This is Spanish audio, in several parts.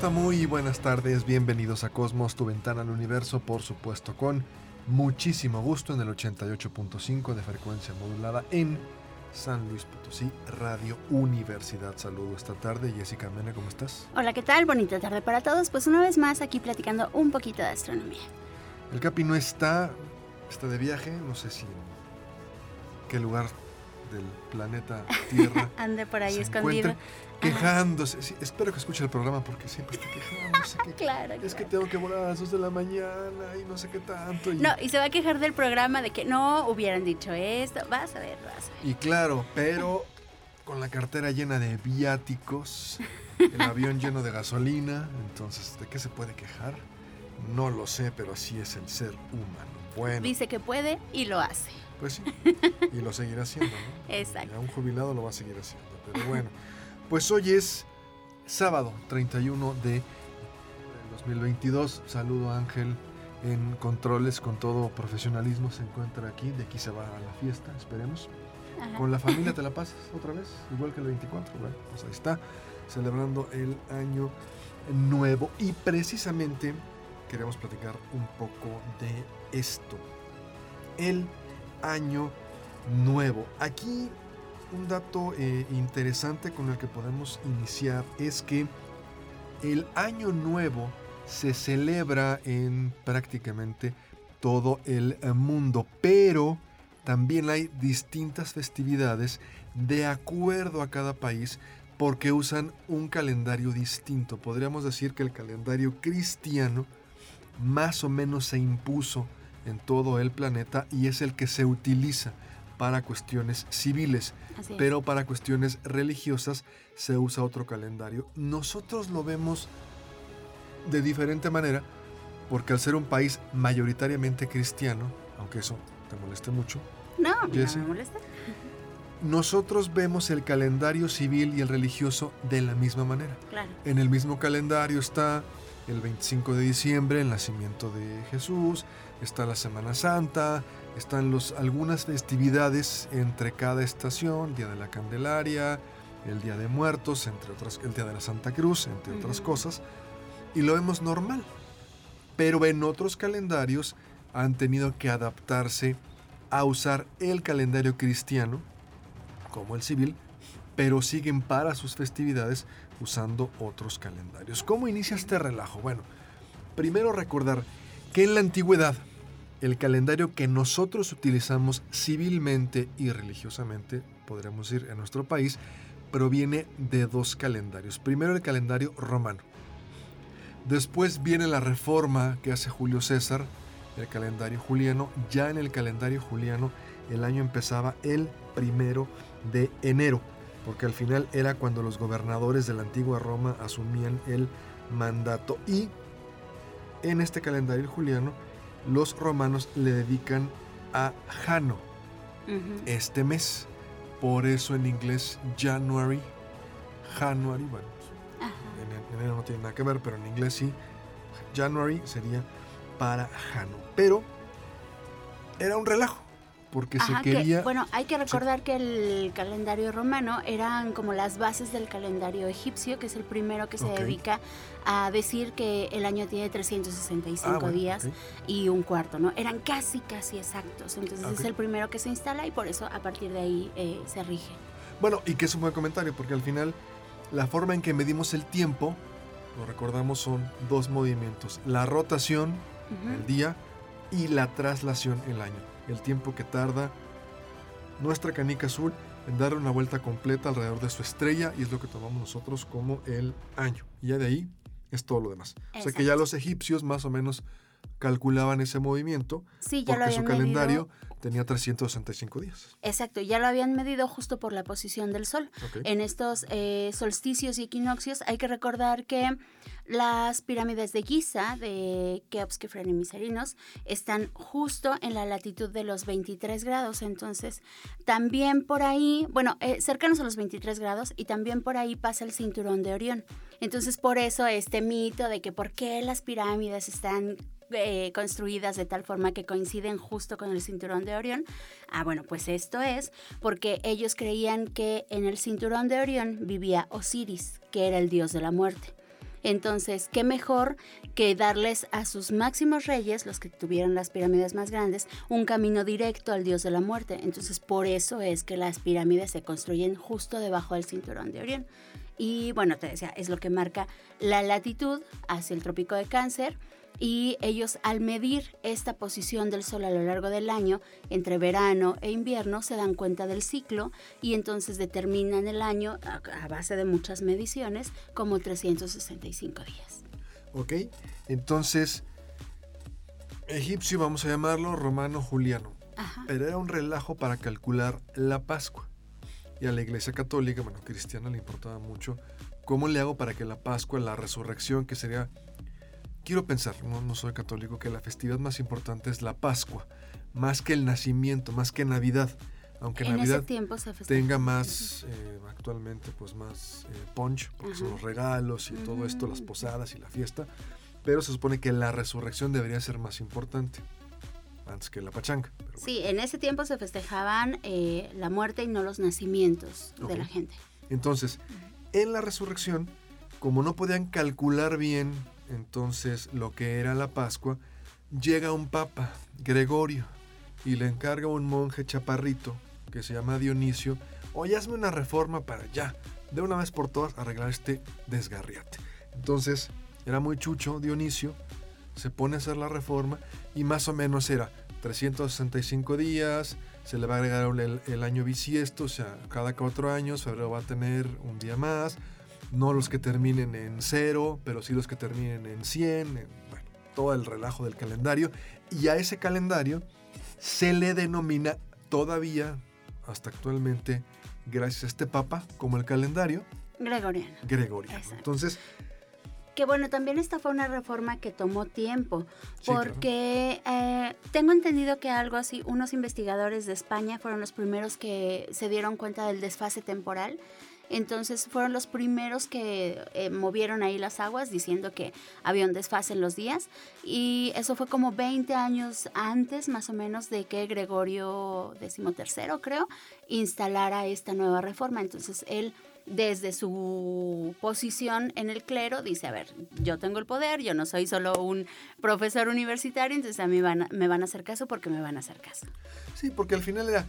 Está? Muy buenas tardes. Bienvenidos a Cosmos, tu ventana al universo, por supuesto, con muchísimo gusto en el 88.5 de frecuencia modulada en San Luis Potosí, Radio Universidad. Saludo esta tarde. Jessica Mena, ¿cómo estás? Hola, ¿qué tal? Bonita tarde para todos. Pues una vez más aquí platicando un poquito de astronomía. El Capi no está, está de viaje, no sé si en qué lugar del planeta Tierra Ande por ahí escondido. encuentra quejándose. Sí, espero que escuche el programa porque siempre está quejándose. que Claro, Es que tengo que volar a las 2 de la mañana y no sé qué tanto. Y, No, y se va a quejar del programa de que no hubieran dicho esto. Vas a ver, vas a ver. y claro, pero con la cartera llena de viáticos, el avión lleno de gasolina, entonces, ¿de qué se puede quejar? No lo sé, pero así es el ser humano. Bueno, Dice que puede y lo hace. pues sí, y lo seguirá haciendo, ¿no? Exacto. Ya un jubilado lo va a seguir haciendo, pero bueno. Pues hoy es sábado 31 de 2022. Saludo a Ángel en controles con todo profesionalismo. Se encuentra aquí, de aquí se va a la fiesta, esperemos. Ajá. Con la familia te la pasas otra vez, igual que el 24. Bueno, pues ahí está, celebrando el año nuevo. Y precisamente queremos platicar un poco de esto. El año nuevo. Aquí un dato eh, interesante con el que podemos iniciar es que el año nuevo se celebra en prácticamente todo el eh, mundo, pero también hay distintas festividades de acuerdo a cada país porque usan un calendario distinto. Podríamos decir que el calendario cristiano más o menos se impuso en todo el planeta y es el que se utiliza para cuestiones civiles, pero para cuestiones religiosas se usa otro calendario. Nosotros lo vemos de diferente manera porque al ser un país mayoritariamente cristiano, aunque eso te moleste mucho, no, no me molesta. nosotros vemos el calendario civil y el religioso de la misma manera. Claro. En el mismo calendario está el 25 de diciembre, el nacimiento de Jesús, está la Semana Santa, están los, algunas festividades entre cada estación, Día de la Candelaria, el Día de Muertos, entre otras, el Día de la Santa Cruz, entre otras cosas, y lo vemos normal. Pero en otros calendarios han tenido que adaptarse a usar el calendario cristiano, como el civil, pero siguen para sus festividades usando otros calendarios. ¿Cómo inicia este relajo? Bueno, primero recordar que en la antigüedad el calendario que nosotros utilizamos civilmente y religiosamente, podríamos decir en nuestro país, proviene de dos calendarios. Primero el calendario romano. Después viene la reforma que hace Julio César, el calendario juliano. Ya en el calendario juliano el año empezaba el primero de enero, porque al final era cuando los gobernadores de la antigua Roma asumían el mandato. Y en este calendario juliano los romanos le dedican a Jano este mes. Por eso en inglés January, January, bueno, Ajá. en enero no tiene nada que ver, pero en inglés sí. January sería para Jano. Pero era un relajo, porque Ajá, se que, quería... bueno, hay que recordar que el calendario romano eran como las bases del calendario egipcio, que es el primero que se dedica a decir que el año tiene 365 Ah, bueno, días y un cuarto, ¿no? Eran casi, casi exactos. Entonces es el primero que se instala y por eso a partir de ahí eh, se rige. Bueno, y que es un buen comentario, porque al final la forma en que medimos el tiempo, lo recordamos, son dos movimientos. La rotación, Ujú. el día, y la traslación, el año. El tiempo que tarda nuestra canica azul en darle una vuelta completa alrededor de su estrella y es lo que tomamos nosotros como el año. Y ya de ahí es todo lo demás. O sea que ya los egipcios más o menos calculaban ese movimiento Sí, ya porque su calendario medido. tenía 365 días. Exacto, ya lo habían medido justo por la posición del Sol. En estos eh, solsticios y equinoccios hay que recordar que las pirámides de Giza, de Keops, Kefren y Miserinos, están justo en la latitud de los 23 grados. Entonces, también por ahí, bueno, eh, cercanos a los 23 grados, y también por ahí pasa el cinturón de Orión. Entonces, por eso este mito de que por qué las pirámides están eh, construidas de tal forma que coinciden justo con el cinturón de Orión. Ah, bueno, pues esto es porque ellos creían que en el cinturón de Orión vivía Osiris, que era el dios de la muerte. Entonces, qué mejor que darles a sus máximos reyes, los que tuvieron las pirámides más grandes, un camino directo al dios de la muerte. Entonces, por eso es que las pirámides se construyen justo debajo del cinturón de Orión. Y bueno, te decía, es lo que marca la latitud hacia el trópico de Cáncer. Y ellos al medir esta posición del Sol a lo largo del año, entre verano e invierno, se dan cuenta del ciclo y entonces determinan el año a, base de muchas mediciones como 365 días. ¿Ok? Entonces, egipcio vamos a llamarlo romano juliano. Ajá. Pero era un relajo para calcular la Pascua. Y a la iglesia católica, bueno, cristiana, le importaba mucho cómo le hago para que la Pascua, la resurrección, que sería, quiero pensar, no, no soy católico, que la festividad más importante es la Pascua, más que el nacimiento, más que Navidad. Aunque en Navidad tenga más, eh, actualmente, pues más eh, punch, porque son Ajá. los regalos y todo esto, las Mm. posadas y la fiesta. Pero se supone que la resurrección debería ser más importante, antes que la pachanga. bueno. Sí, en ese tiempo se festejaban eh, la muerte y no los nacimientos Ok. de la gente. Entonces, en la resurrección, como no podían calcular bien entonces lo que era la Pascua, llega un papa, Gregorio, y le encarga a un monje chaparrito que se llama Dionisio, oye, hazme una reforma para ya, de una vez por todas, arreglar este desgarriate. Entonces, era muy chucho Dionisio, se pone a hacer la reforma y más o menos era 365 días, se le va a agregar el, año bisiesto, o sea, cada cuatro años febrero va a tener un día más, no los que terminen en cero, pero sí los que terminen en 100, en, bueno, todo el relajo del calendario. Y a ese calendario se le denomina todavía, hasta actualmente, gracias a este papa, como el calendario Gregoriano. gregoriano. Exacto. Entonces, Que bueno, también esta fue una reforma que tomó tiempo, Sí, claro. porque eh, tengo entendido que algo así, unos investigadores de España fueron los primeros que se dieron cuenta del desfase temporal. Entonces fueron los primeros que eh, movieron ahí las aguas diciendo que había un desfase en los días. Y eso fue como 20 años antes, más o menos, de que Gregorio XIII, creo, instalara esta nueva reforma. Entonces él desde su posición en el clero, dice, a ver, yo tengo el poder, yo no soy solo un profesor universitario, entonces a mí me van a hacer caso porque me van a hacer caso. sí, porque al final era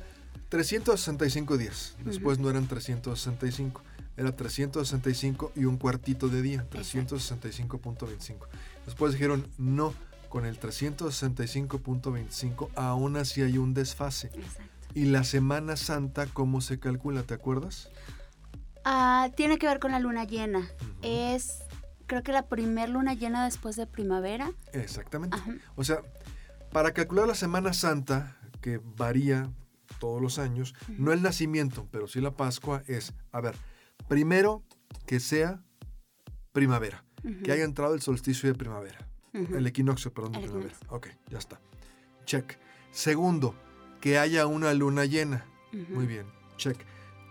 365 días. Después no eran 365. Era 365 y un cuartito de día, 365.25. Después dijeron, no, con el 365.25 aún así hay un desfase. Exacto. ¿Y la Semana Santa cómo se calcula? ¿Te acuerdas? Ah, tiene que ver con la luna llena. Es, creo que la primer luna llena después de primavera. Exactamente. Ajá. O sea, para calcular la Semana Santa, que varía todos los años, no el nacimiento, pero sí la Pascua, es, a ver, primero que sea primavera, que haya entrado el solsticio de primavera, el equinoccio, perdón, de El primavera. equinoccio. Ok, ya está. Check. Segundo, que haya una luna llena. Muy bien, check.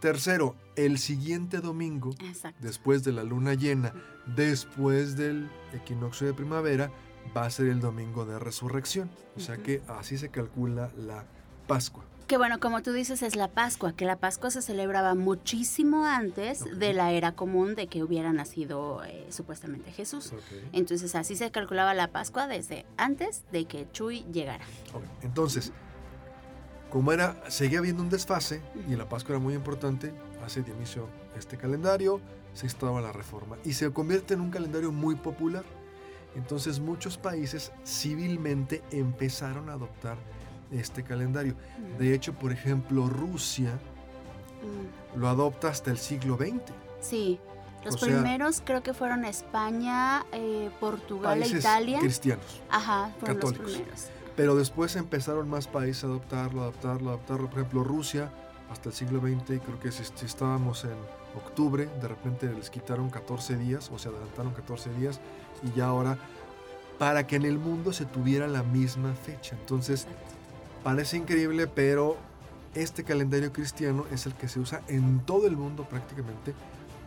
Tercero, el siguiente domingo, Exacto. después de la luna llena, después del equinoccio de primavera, va a ser el domingo de resurrección. O sea que así se calcula la Pascua. Que bueno, como tú dices, es la Pascua, que la Pascua se celebraba muchísimo antes de la era común de que hubiera nacido eh, supuestamente Jesús. Entonces así se calculaba la Pascua desde antes de que Chuy llegara. Entonces, como era, seguía habiendo un desfase y la Pascua era muy importante, hace de inicio este calendario, se instaba la reforma y se convierte en un calendario muy popular. Entonces muchos países civilmente empezaron a adoptar este calendario. De hecho, por ejemplo, Rusia Mm, lo adopta hasta el siglo XX. Sí, Los O sea, primeros creo que fueron España, eh, Portugal e Italia. cristianos. Ajá, fueron católicos. los primeros. Pero después empezaron más países a adoptarlo, adoptarlo, adoptarlo. Por ejemplo, Rusia hasta el siglo XX, y creo que si, si estábamos en octubre, de repente les quitaron 14 días o se adelantaron 14 días y ya ahora para que en el mundo se tuviera la misma fecha. Entonces, parece increíble, pero este calendario cristiano es el que se usa en todo el mundo prácticamente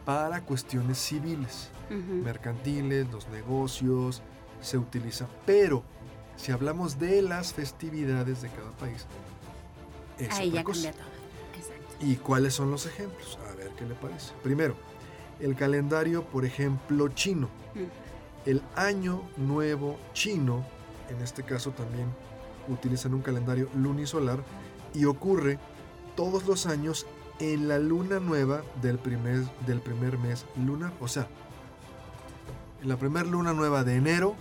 para cuestiones civiles mercantiles, los negocios, se utiliza. Pero si hablamos de las festividades de cada país, es Ahí otra ya cosa. cambia todo. Exacto. ¿Y cuáles son los ejemplos? A ver qué le parece. Primero, el calendario, por ejemplo, chino. El año nuevo chino, en este caso también utilizan un calendario lunisolar y ocurre todos los años en la luna nueva del primer, del primer mes lunar. O sea, en la primera luna nueva de enero,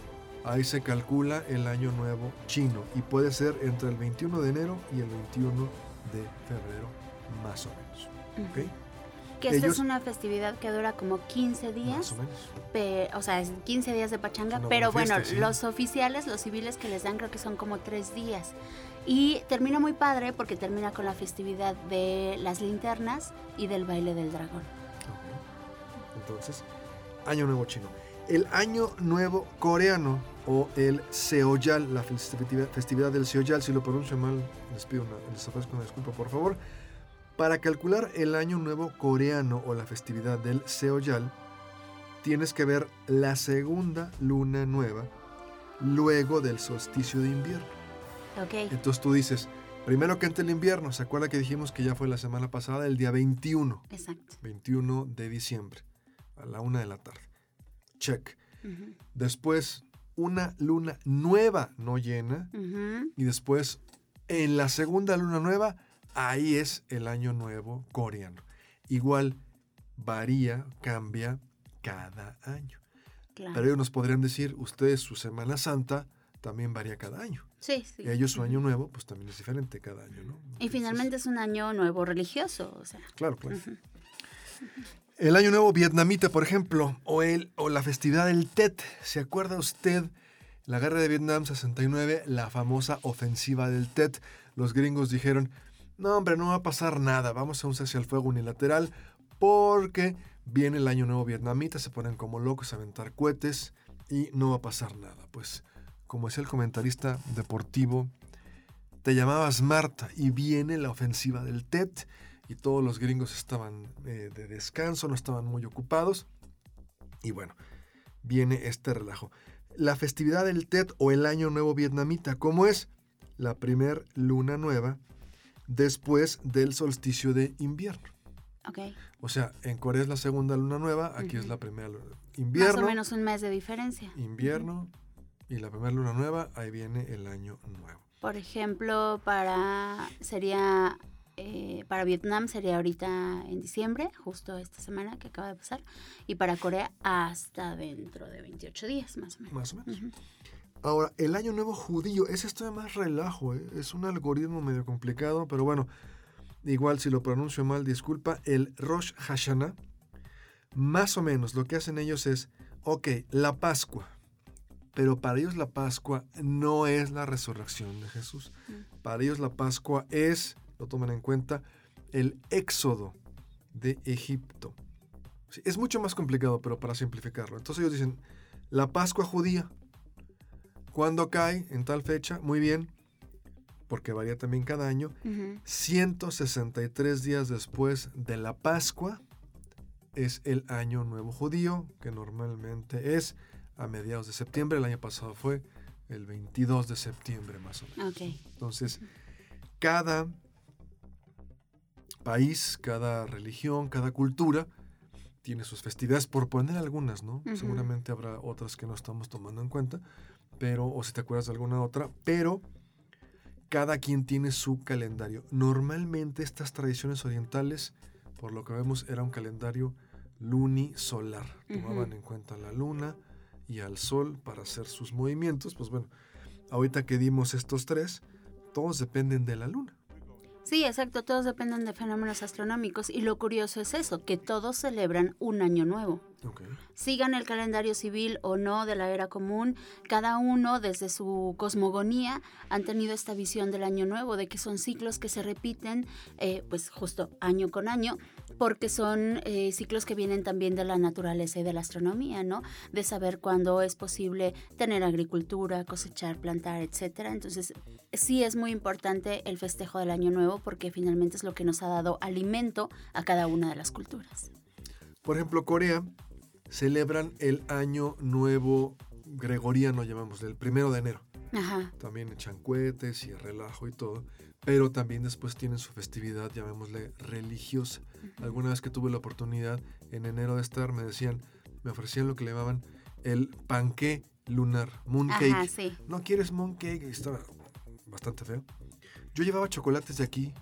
ahí se calcula el año nuevo chino y puede ser entre el 21 de enero y el 21 de febrero, más o menos. ¿ok? Que esta Ellos- es una festividad que dura como 15 Más días. o menos. pe- o sea, es 15 días de pachanga, pero bueno, sí. los oficiales, los civiles que les dan creo que son como tres días. Y termina muy padre porque termina con la festividad de las linternas y del baile del dragón. Ok. Entonces, Año Nuevo Chino. El Año Nuevo Coreano o el Seoyal, la festividad, festividad del Seoyal, si lo pronuncio mal, les pido una, les ofrezco una disculpa por favor. Para calcular el Año Nuevo Coreano o la festividad del Seoyal, tienes que ver la segunda luna nueva luego del solsticio de invierno. Ok. Entonces tú dices, primero que entre el invierno, ¿se acuerda que dijimos que ya fue la semana pasada, el día 21? Exacto. 21 de diciembre, a la una de la tarde. Check. Después, una luna nueva no llena. Y después, en la segunda luna nueva, ahí es el año nuevo coreano. Igual varía, cambia cada año. Claro. Pero ellos nos podrían decir, ustedes su Semana Santa también varía cada año. sí, sí. Y ellos su año nuevo, pues también es diferente cada año, ¿no? Y finalmente es un año nuevo religioso, o sea. Claro, claro. El Año Nuevo Vietnamita, por ejemplo, o, el, o la festividad del Tet. ¿Se acuerda usted? La guerra de Vietnam 69, la famosa ofensiva del Tet. Los gringos dijeron, no hombre, no va a pasar nada, vamos a un cese al fuego unilateral porque viene el Año Nuevo Vietnamita, se ponen como locos a aventar cohetes y no va a pasar nada. Pues, como decía el comentarista deportivo, te llamabas Marta y viene la ofensiva del Tet y todos los gringos estaban eh, de descanso, no estaban muy ocupados. Y bueno, viene este relajo. La festividad del Tet o el Año Nuevo Vietnamita, ¿cómo es? La primer luna nueva después del solsticio de invierno. Ok. O sea, en Corea es la segunda luna nueva, aquí es Ujú. la primera luna. Más Invierno, o menos un mes de diferencia. invierno y la primera luna nueva, ahí viene el año nuevo. Por ejemplo, para sería eh, para Vietnam sería ahorita en diciembre, justo esta semana que acaba de pasar, y para Corea hasta dentro de 28 días más o menos. Más o menos. Ujú. Ahora, el año nuevo judío, ese esto de más relajo, ¿eh? es un algoritmo medio complicado, pero bueno, igual si lo pronuncio mal, disculpa, el Rosh Hashanah, más o menos lo que hacen ellos es, ok, la Pascua, pero para ellos la Pascua no es la resurrección de Jesús, para ellos la Pascua es, lo toman en cuenta, el éxodo de Egipto. Sí, es mucho más complicado, pero para simplificarlo. Entonces ellos dicen, la Pascua judía, ¿Cuándo cae? En tal fecha. Muy bien. Porque varía también cada año. Ujú. 163 días después de la Pascua es el Año Nuevo Judío, que normalmente es a mediados de septiembre. El año pasado fue el 22 de septiembre más o menos. Entonces, cada país, cada religión, cada cultura tiene sus festividades, por poner algunas, ¿no? Seguramente habrá otras que no estamos tomando en cuenta, pero, o si te acuerdas de alguna otra, pero cada quien tiene su calendario. Normalmente estas tradiciones orientales, por lo que vemos, era un calendario lunisolar. Tomaban en cuenta la luna y al sol para hacer sus movimientos. Pues bueno, ahorita que dimos estos tres, todos dependen de la luna. Sí, exacto, todos dependen de fenómenos astronómicos y lo curioso es eso, que todos celebran un año nuevo. Sigan el calendario civil o no de la era común, cada uno desde su cosmogonía han tenido esta visión del año nuevo, de que son ciclos que se repiten eh, pues justo año con año, porque son eh, ciclos que vienen también de la naturaleza y de la astronomía, ¿no? De saber cuándo es posible tener agricultura, cosechar, plantar, etcétera. Entonces, sí es muy importante el festejo del año nuevo porque finalmente es lo que nos ha dado alimento a cada una de las culturas. Por ejemplo, Corea celebran el año nuevo gregoriano, llamamos, el primero de enero. Ajá. También echan cohetes y relajo y todo. Pero también después tienen su festividad, llamémosle religiosa. Alguna vez que tuve la oportunidad en enero de estar, me decían, me ofrecían lo que le llamaban el panqué lunar, mooncake. Ajá, sí. ¿No quieres mooncake? Estaba bastante feo. Yo llevaba chocolates de aquí,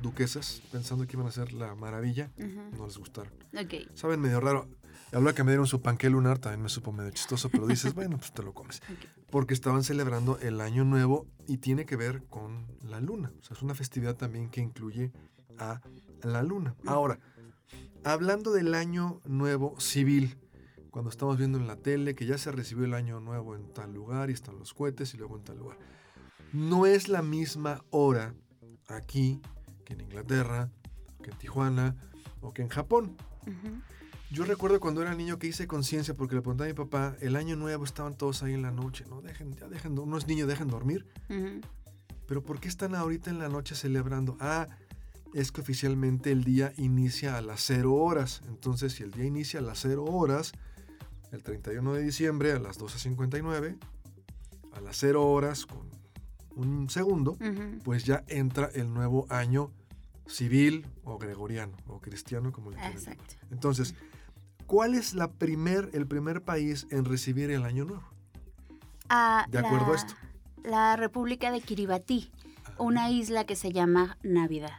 duquesas, pensando que iban a ser la maravilla. No les gustaron. Ok. Saben medio raro. Habló que me dieron su panqué lunar, también me supo medio chistoso, pero dices, bueno, pues te lo comes. Porque estaban celebrando el año nuevo y tiene que ver con la luna. O sea, es una festividad también que incluye a la luna. Ahora, hablando del año nuevo civil, cuando estamos viendo en la tele que ya se recibió el año nuevo en tal lugar y están los cohetes y luego en tal lugar. No es la misma hora aquí que en Inglaterra, que en Tijuana o que en Japón. Ujú. Yo recuerdo cuando era niño que hice conciencia porque le pregunté a mi papá, el año nuevo estaban todos ahí en la noche, no dejen, ya dejen, unos niños dejen dormir, pero ¿por qué están ahorita en la noche celebrando? Ah, es que oficialmente el día inicia a las 0 horas, entonces si el día inicia a las 0 horas, el 31 de diciembre a las 12.59, a las 0 horas con un segundo, pues ya entra el nuevo año civil o gregoriano o cristiano como le quieran. Entonces, ¿cuál es la primer, el primer país en recibir el año nuevo? Ah, De acuerdo a la- esto. La República de Kiribati, una isla que se llama Navidad.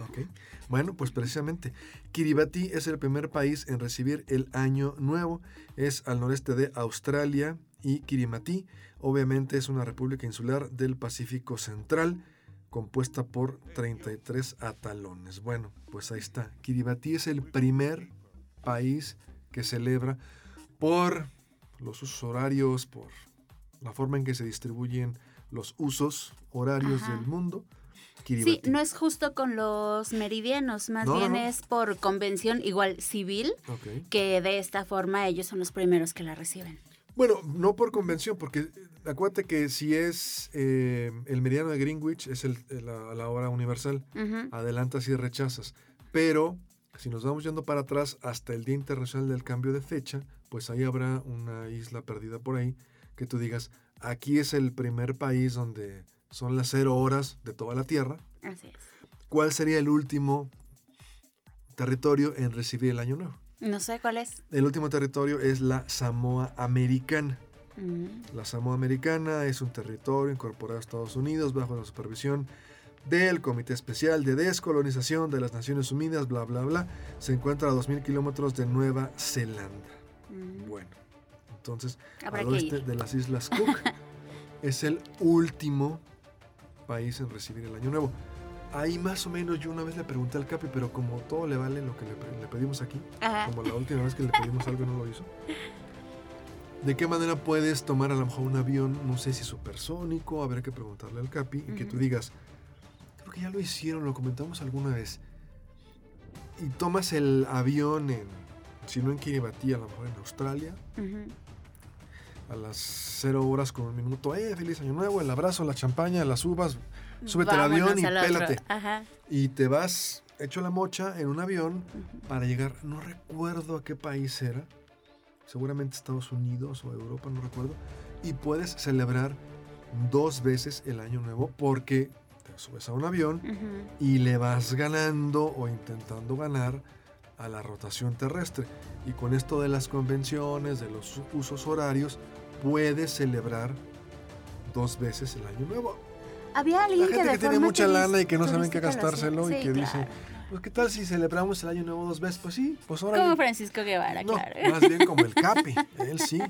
Ok. Bueno, pues precisamente, Kiribati es el primer país en recibir el año nuevo. Es al noreste de Australia y Kirimati, obviamente, es una república insular del Pacífico Central, compuesta por 33 atalones. Bueno, pues ahí está. Kiribati es el primer país que celebra por los usos horarios, por la forma en que se distribuyen los usos horarios Ajá. del mundo. Sí, no es justo con los meridianos, más No, bien no. es por convención igual civil, que de esta forma ellos son los primeros que la reciben. Bueno, no por convención, porque acuérdate que si es eh, el meridiano de Greenwich, es el, la, la hora universal, adelantas y rechazas. Pero si nos vamos yendo para atrás hasta el Día Internacional del Cambio de Fecha, pues ahí habrá una isla perdida por ahí que tú digas, aquí es el primer país donde son las cero horas de toda la Tierra. Así es. ¿Cuál sería el último territorio en recibir el Año Nuevo? No sé cuál es. El último territorio es la Samoa Americana. Mm. La Samoa Americana es un territorio incorporado a Estados Unidos bajo la supervisión del Comité Especial de Descolonización de las Naciones Unidas, bla, bla, bla. Se encuentra a 2.000 kilómetros de Nueva Zelanda. Mm. Bueno, entonces, Habrá al oeste ir. de las Islas Cook es el último país en recibir el Año Nuevo. Ahí más o menos yo una vez le pregunté al Capi, pero como todo le vale lo que le, pe- le pedimos aquí, Ajá. como la última vez que le pedimos algo y no lo hizo. ¿De qué manera puedes tomar a lo mejor un avión, no sé si supersónico, habría que preguntarle al Capi, y que tú digas, que ya lo hicieron, lo comentamos alguna vez, y tomas el avión en, si no en Kiribati, a lo mejor en Australia, a las 0 horas con un minuto, eh, feliz año nuevo, el abrazo, la champaña, las uvas, súbete al avión y al pélate. Ajá. Y te vas hecho la mocha en un avión para llegar, no recuerdo a qué país era, seguramente Estados Unidos o Europa, no recuerdo, y puedes celebrar dos veces el año nuevo porque te subes a un avión Ujú. y le vas ganando o intentando ganar a la rotación terrestre. Y con esto de las convenciones, de los usos horarios, puedes celebrar dos veces el año nuevo. Había alguien La gente que, que, de tiene forma mucha lana y que no saben qué gastárselo y Sí, que dice, claro. pues qué tal si celebramos el año nuevo dos veces, pues sí, pues ahora Como Francisco Guevara, no, claro. más bien como el Capi, él sí.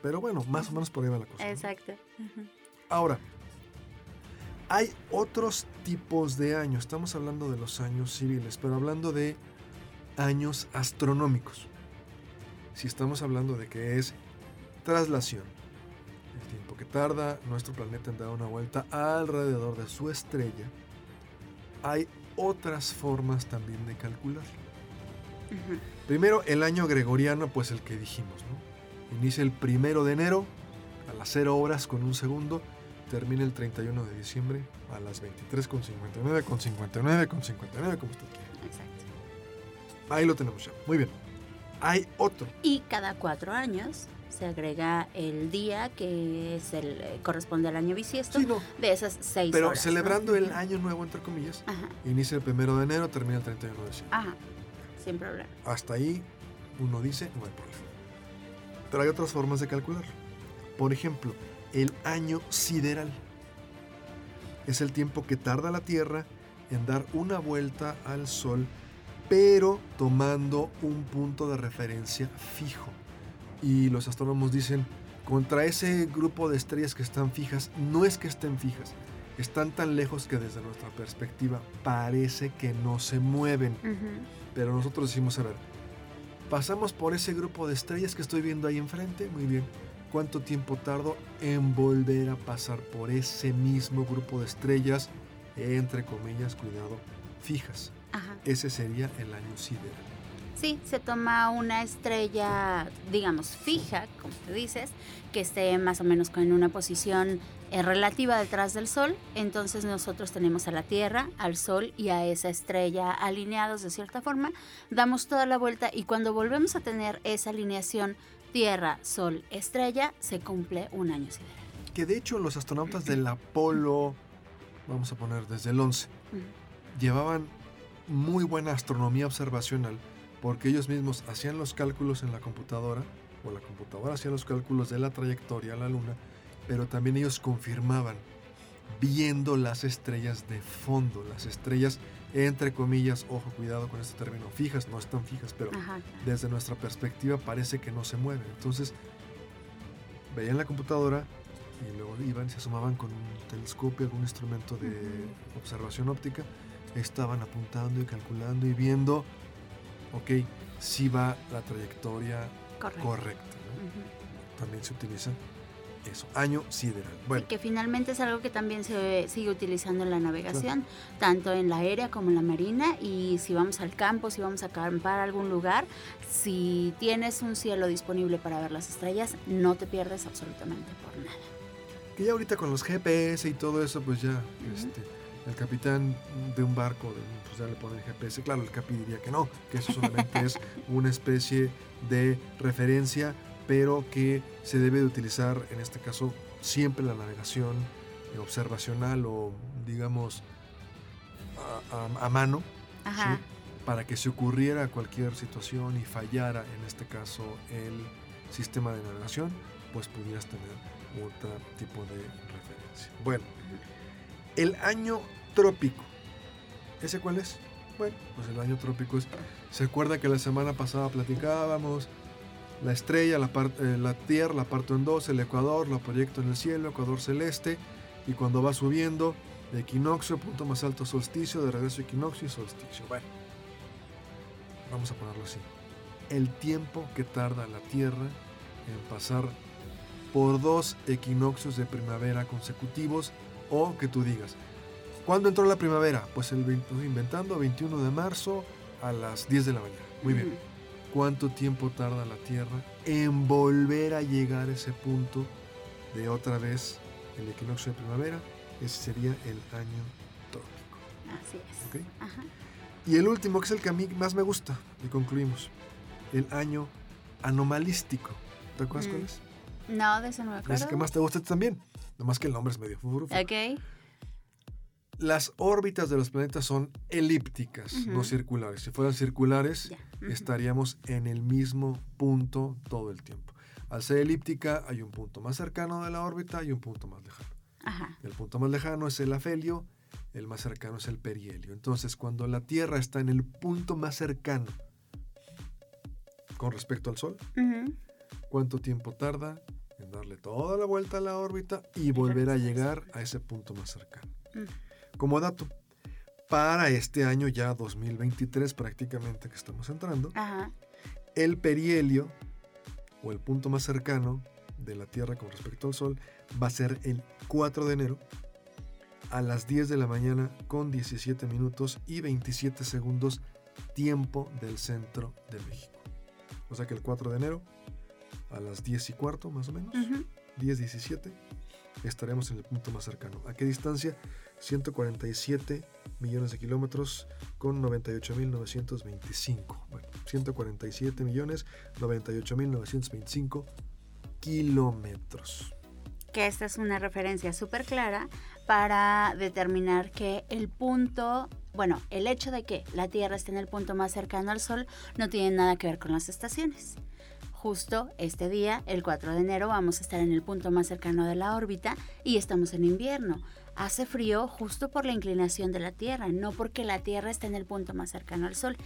Pero bueno, más o menos por ahí va la cosa. ¿no? Exacto. Ujú. Ahora, Hay otros tipos de años. Estamos hablando de los años civiles, pero hablando de años astronómicos. Si estamos hablando de que es traslación, el tiempo que tarda nuestro planeta en dar una vuelta alrededor de su estrella, hay otras formas también de calcular. Primero, el año gregoriano, pues el que dijimos, ¿no? Inicia el primero de enero a las 0 horas con un segundo, termina el 31 de diciembre a las 23 con 59, con 59, con 59, como usted quiera. Exacto. Ahí lo tenemos ya. Muy bien. Hay otro. Y cada cuatro años se agrega el día que es el, eh, corresponde al año bisiesto Sí, no. de esas seis Pero horas, ¿no? celebrando el año nuevo, entre comillas, Ajá, inicia el primero de enero, termina el 31 de diciembre. ajá, sin problema. Hasta ahí uno dice, no hay problema. Pero hay otras formas de calcular. Por ejemplo, el año sideral. Es el tiempo que tarda la Tierra en dar una vuelta al Sol, pero tomando un punto de referencia fijo. Y los astrónomos dicen, contra ese grupo de estrellas que están fijas, no es que estén fijas, están tan lejos que desde nuestra perspectiva parece que no se mueven. Pero nosotros decimos, a ver, pasamos por ese grupo de estrellas que estoy viendo ahí enfrente, muy bien. ¿Cuánto tiempo tardo en volver a pasar por ese mismo grupo de estrellas, entre comillas, cuidado, fijas? Ajá. Ese sería el año sideral. Sí, se toma una estrella, digamos, fija, como tú dices, que esté más o menos con una posición eh, relativa detrás del Sol. Entonces nosotros tenemos a la Tierra, al Sol y a esa estrella alineados de cierta forma. Damos toda la vuelta y cuando volvemos a tener esa alineación Tierra, Sol, estrella, se cumple un año sideral. Que de hecho los astronautas del Apolo, vamos a poner desde el 11, Ujú. llevaban muy buena astronomía observacional porque ellos mismos hacían los cálculos en la computadora o la computadora hacía los cálculos de la trayectoria a la luna, pero también ellos confirmaban viendo las estrellas de fondo, las estrellas entre comillas, ojo, cuidado con este término, fijas, no están fijas, pero Ajá. desde nuestra perspectiva parece que no se mueven. Entonces, veían la computadora y luego iban, se asomaban con un telescopio, algún instrumento de observación óptica, estaban apuntando y calculando y viendo, ok, si va la trayectoria Correcto. correcta. También se utiliza eso, año sideral. Bueno, Y que finalmente es algo que también se sigue utilizando en la navegación, tanto en la aérea como en la marina. Y si vamos al campo, si vamos a acampar a algún lugar, si tienes un cielo disponible para ver las estrellas, no te pierdes absolutamente por nada. que ya ahorita con los GPS y todo eso, pues ya, este, el capitán de un barco, pues ya le pone el GPS. Claro, el capi diría que no, que eso solamente es una especie de referencia, pero que se debe de utilizar, en este caso, siempre la navegación eh, observacional o, digamos, a, a- a mano, Ajá. ¿sí? para que si ocurriera cualquier situación y fallara, en este caso, el sistema de navegación, pues pudieras tener otro tipo de referencia. Bueno, el año trópico. ¿Ese cuál es? Bueno, pues el año trópico es... ¿Se acuerda que la semana pasada platicábamos? La estrella, la, eh, la Tierra, la parto en dos, el Ecuador, lo proyecto en el cielo, Ecuador celeste, y cuando va subiendo, equinoccio, punto más alto solsticio, de regreso equinoccio y solsticio. Bueno, vamos a ponerlo así. El tiempo que tarda la Tierra en pasar por dos equinoccios de primavera consecutivos o que tú digas, ¿cuándo entró la primavera? Pues el 20 estoy inventando 21 de marzo a las 10 de la mañana. Muy bien. ¿Cuánto tiempo tarda la Tierra en volver a llegar a ese punto de otra vez el equinoccio de primavera? Ese sería el año trópico. Así es. ¿ok? Ajá. Y el último, que es el que a mí más me gusta, y concluimos, el año anomalístico. ¿Te acuerdas Mm. cuál es? No, de eso no me Es acuerdo. el que más te gusta también. Nomás que el nombre es medio furufú. Ok. Las órbitas de los planetas son elípticas, no circulares. Si fueran circulares, estaríamos en el mismo punto todo el tiempo. Al ser elíptica, hay un punto más cercano de la órbita y un punto más lejano. Ajá. El punto más lejano es el afelio, el más cercano es el perihelio. Entonces, cuando la Tierra está en el punto más cercano con respecto al Sol. ¿cuánto tiempo tarda en darle toda la vuelta a la órbita y volver a llegar a ese punto más cercano? Como dato, para este año ya 2023 prácticamente que estamos entrando, Ajá. el perihelio o el punto más cercano de la Tierra con respecto al Sol va a ser el 4 de enero a las 10 de la mañana con 17 minutos y 27 segundos tiempo del centro de México. O sea que el 4 de enero a las 10 y cuarto más o menos, Ujú. 10, 17, estaremos en el punto más cercano. ¿A qué distancia? 147 millones de kilómetros con 98.925. Bueno, 147 millones 98.925 kilómetros. que esta es una referencia súper clara para determinar que el punto, bueno, el hecho de que la Tierra esté en el punto más cercano al Sol no tiene nada que ver con las estaciones. Justo este día, el 4 de enero, vamos a estar en el punto más cercano de la órbita y estamos en invierno. Hace frío justo por la inclinación de la Tierra, no porque la Tierra esté en el punto más cercano al Sol.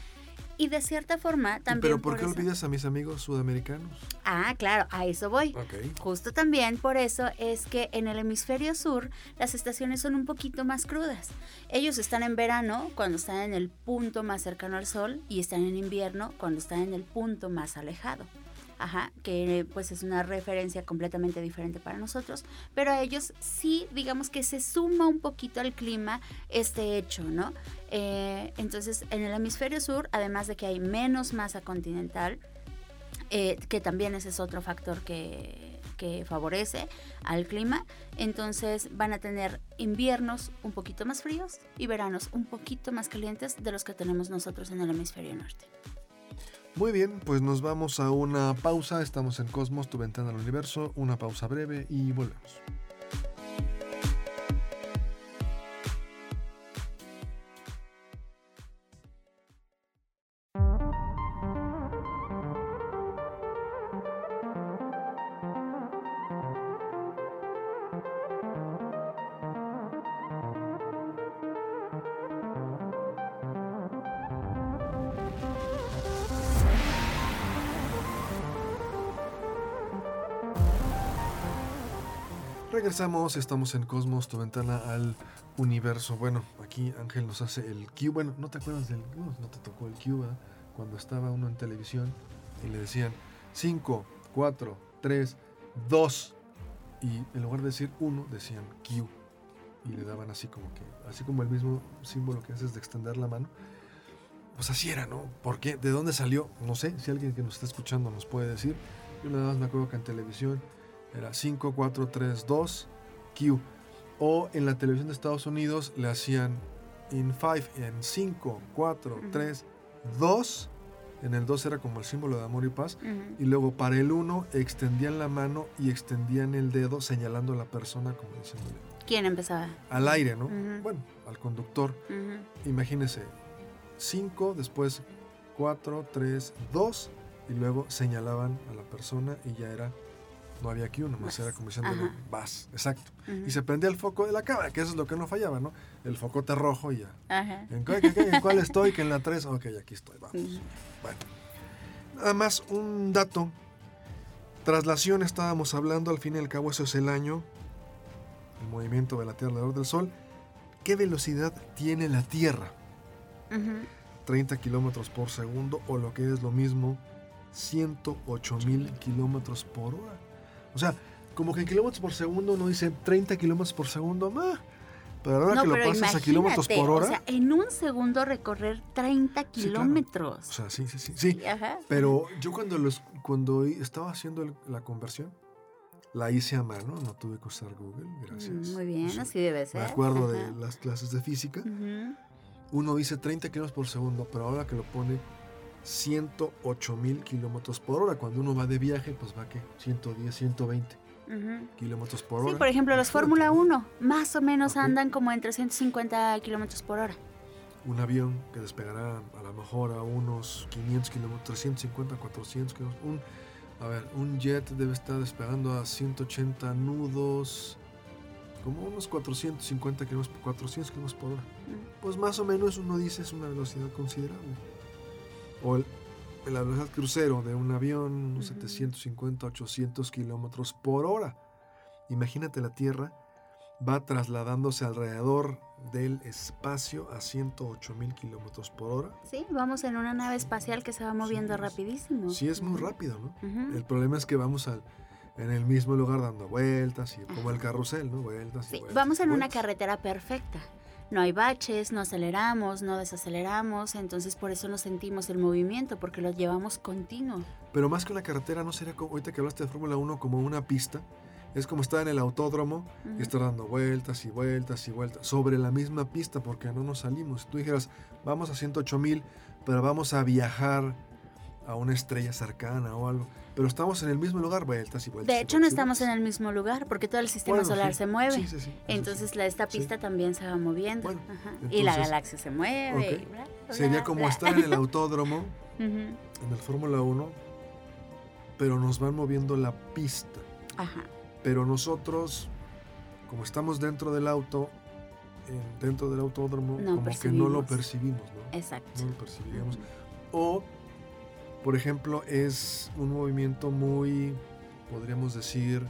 Y de cierta forma también... ¿Pero por qué eso- olvidas a mis amigos sudamericanos? Ah, claro, a eso voy. Ok. Justo también por eso es que en el hemisferio sur las estaciones son un poquito más crudas. Ellos están en verano cuando están en el punto más cercano al sol y están en invierno cuando están en el punto más alejado. Ajá, que pues es una referencia completamente diferente para nosotros, pero a ellos sí, digamos que se suma un poquito al clima este hecho, ¿no? Eh, entonces, en el hemisferio sur, además de que hay menos masa continental, eh, que también ese es otro factor que, que favorece al clima. Entonces van a tener inviernos un poquito más fríos y veranos un poquito más calientes de los que tenemos nosotros en el hemisferio norte. Muy bien, pues nos vamos a una pausa. Estamos en Cosmos, tu ventana al universo. Una pausa breve y volvemos. Regresamos, estamos en Cosmos, tu ventana al universo. Bueno, aquí Ángel nos hace el Q. Bueno, ¿no te acuerdas del no, no te tocó el Q, ¿verdad? Cuando estaba uno en televisión y le decían 5, 4, 3, 2. Y en lugar de decir 1, decían Q. Y le daban así como que, así como el mismo símbolo que haces de extender la mano. Pues así era, ¿no? ¿Por qué? ¿De dónde salió? No sé, si alguien que nos está escuchando nos puede decir. Yo nada más me acuerdo que en televisión era 5, 4, 3, 2, Q. O en la televisión de Estados Unidos le hacían in 5, en 5, 4, Ujú. 3, 2. En el 2 era como el símbolo de amor y paz. Ujú. Y luego para el 1 extendían la mano y extendían el dedo señalando a la persona como diciéndole ¿Quién empezaba? al aire, ¿no? Ujú. Bueno, al conductor. Ujú. Imagínese, 5, después 4, 3, 2 y luego señalaban a la persona y ya era, no había aquí uno, más Vas. era como diciéndole, Ajá. vas, exacto. Y se prendía el foco de la cámara, que eso es lo que no fallaba, ¿no? El focote rojo y ya. Ajá. ¿En cuál, en cuál estoy? Que en la 3, ok, aquí estoy, vamos. Bueno, nada más un dato. Traslación estábamos hablando, al fin y al cabo eso es el año, el movimiento de la Tierra alrededor del Sol. ¿Qué velocidad tiene la Tierra? Ujú. 30 kilómetros por segundo o lo que es lo mismo, 108 mil kilómetros por hora. O sea, como que en kilómetros por segundo uno dice 30 kilómetros por segundo, ma. Pero ahora No, que lo pasas a kilómetros por hora, O sea, en un segundo recorrer 30 claro. kilómetros. o sea, sí, sí, sí, sí. Ajá. Pero yo cuando los, cuando estaba haciendo el- la conversión, la hice a mano, no tuve que usar Google, gracias. Mm, Muy bien, Sí. así debe ser. Me acuerdo Ajá. de las clases de física. Uno dice 30 kilómetros por segundo, pero ahora que lo pone 108 mil kilómetros por hora. Cuando uno va de viaje, pues va que 110, 120 Ujú. kilómetros por hora. Sí, por ejemplo, los Fórmula ¿no? 1 más o menos andan como en 350 kilómetros por hora. Un avión que despegará a lo mejor a unos 500 kilómetros, 350, 400 kilómetros. Un, a ver, un jet debe estar despegando a 180 nudos, como unos 450 kilómetros, 400 kilómetros por hora. Pues más o menos uno dice es una velocidad considerable. O el, la velocidad crucero de un avión, unos Ujú. 750, 800 kilómetros por hora. Imagínate la Tierra va trasladándose alrededor del espacio a 108 mil kilómetros por hora. Sí, vamos en una nave espacial que se va moviendo Sí, rapidísimo. Sí, es muy rápido, ¿no? Ujú. El problema es que vamos al, en el mismo lugar dando vueltas, y como el carrusel, ¿no? Vueltas y Sí, vueltas vamos en una vueltas. carretera perfecta. No hay baches, no aceleramos, no desaceleramos, entonces por eso no sentimos el movimiento, porque lo llevamos continuo. Pero más que una carretera, ¿no sería como, ahorita que hablaste de Fórmula 1 como una pista? Es como estar en el autódromo y estar dando vueltas y vueltas y vueltas sobre la misma pista porque no nos salimos. Tú dijeras, vamos a 108 mil, pero vamos a viajar a una estrella cercana o algo. Pero estamos en el mismo lugar, vueltas y vueltas. De hecho, no estamos en el mismo lugar, porque todo el sistema Bueno, solar sí. se mueve. Sí, sí. Entonces la, esta pista también se va moviendo. Bueno, Ajá. y la entonces- galaxia se mueve. Ok. y bla, bla, Sería como bla. estar en el autódromo, en el Fórmula 1, pero nos van moviendo la pista. Ajá. Pero nosotros, como estamos dentro del auto, en- dentro del autódromo, No como que no lo percibimos. ¿no? Exacto. No lo percibimos. Ujú. O, por ejemplo, es un movimiento muy, podríamos decir,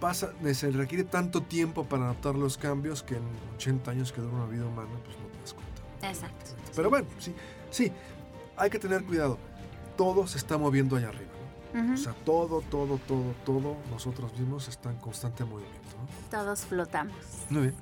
pasa, se requiere tanto tiempo para adaptar los cambios que en 80 años que dura una vida humana, pues no te das cuenta. Exacto. Pero bueno, sí, sí, hay que tener cuidado. Todo se está moviendo allá arriba. ¿no? O sea, todo, todo, todo, todo, nosotros mismos está en constante movimiento. ¿no? Todos flotamos. Muy bien.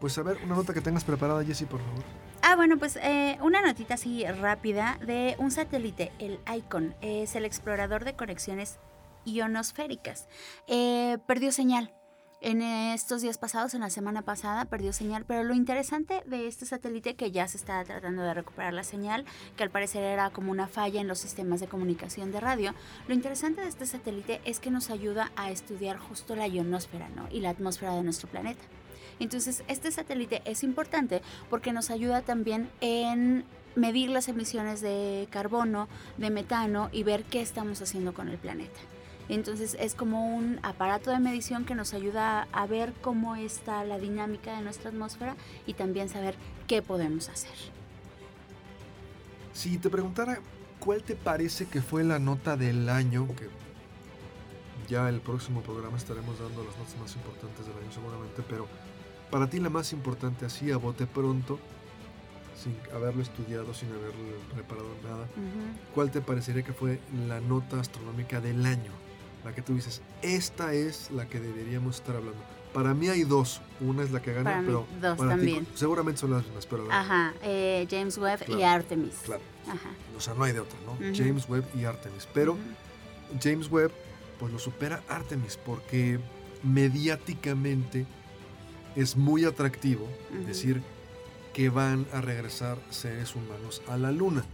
Pues a ver, una nota que tengas preparada, Jessy, por favor. Ah, bueno, pues eh, una notita así rápida de un satélite, el ICON, es el explorador de conexiones ionosféricas. Eh, perdió señal. En estos días pasados, en la semana pasada, perdió señal, pero lo interesante de este satélite, que ya se está tratando de recuperar la señal, que al parecer era como una falla en los sistemas de comunicación de radio, lo interesante de este satélite es que nos ayuda a estudiar justo la ionosfera ¿no? y la atmósfera de nuestro planeta. Entonces, este satélite es importante porque nos ayuda también en medir las emisiones de carbono, de metano y ver qué estamos haciendo con el planeta. Entonces es como un aparato de medición que nos ayuda a ver cómo está la dinámica de nuestra atmósfera y también saber qué podemos hacer. Si te preguntara cuál te parece que fue la nota del año, que ya el próximo programa estaremos dando las notas más importantes del año seguramente, pero para ti la más importante así a bote pronto, sin haberlo estudiado, sin haberlo preparado nada, ¿cuál te parecería que fue la nota astronómica del año? La que tú dices, esta es la que deberíamos estar hablando. Para mí hay dos. Una es la que gana, Para mí, pero dos para ti, también. seguramente son las mismas, pero Ajá, eh, James Webb y Claro, Artemis. claro. Ajá. o sea, no hay de otra, ¿no? Ujú. James Webb y Artemis. Pero Ujú. James Webb, pues lo supera Artemis porque mediáticamente es muy atractivo decir que van a regresar seres humanos a la luna.